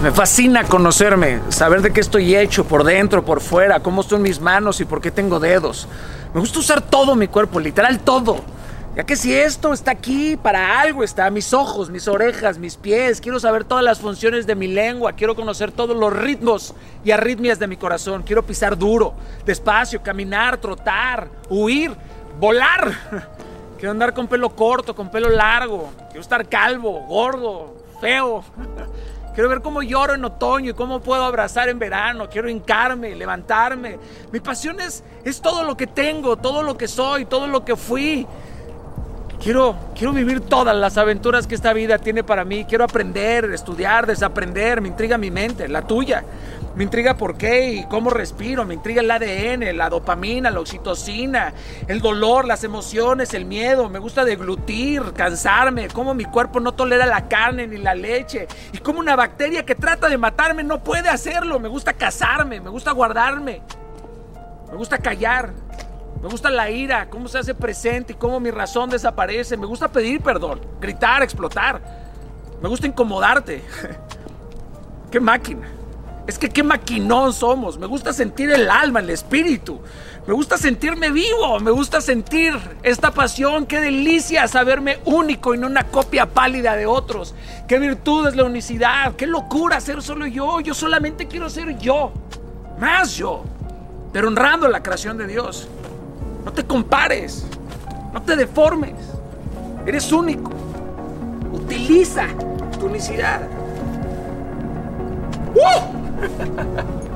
Me fascina conocerme, saber de qué estoy hecho, por dentro, por fuera, cómo son mis manos y por qué tengo dedos. Me gusta usar todo mi cuerpo, literal todo. Ya que si esto está aquí para algo, está mis ojos, mis orejas, mis pies, quiero saber todas las funciones de mi lengua, quiero conocer todos los ritmos y arritmias de mi corazón, quiero pisar duro, despacio, caminar, trotar, huir, volar. Quiero andar con pelo corto, con pelo largo, quiero estar calvo, gordo, feo. Quiero ver cómo lloro en otoño y cómo puedo abrazar en verano. Quiero hincarme, levantarme. Mi pasión es, es todo lo que tengo, todo lo que soy, todo lo que fui. Quiero, quiero vivir todas las aventuras que esta vida tiene para mí. Quiero aprender, estudiar, desaprender. Me intriga mi mente, la tuya. Me intriga por qué y cómo respiro. Me intriga el ADN, la dopamina, la oxitocina, el dolor, las emociones, el miedo. Me gusta deglutir, cansarme. Cómo mi cuerpo no tolera la carne ni la leche. Y cómo una bacteria que trata de matarme no puede hacerlo. Me gusta casarme, me gusta guardarme. Me gusta callar. Me gusta la ira, cómo se hace presente y cómo mi razón desaparece. Me gusta pedir perdón, gritar, explotar. Me gusta incomodarte. qué máquina. Es que qué maquinón somos. Me gusta sentir el alma, el espíritu. Me gusta sentirme vivo. Me gusta sentir esta pasión. Qué delicia saberme único y no una copia pálida de otros. Qué virtud es la unicidad. Qué locura ser solo yo. Yo solamente quiero ser yo. Más yo. Pero honrando la creación de Dios. No te compares, no te deformes. Eres único. Utiliza tu unicidad. ¡Uh!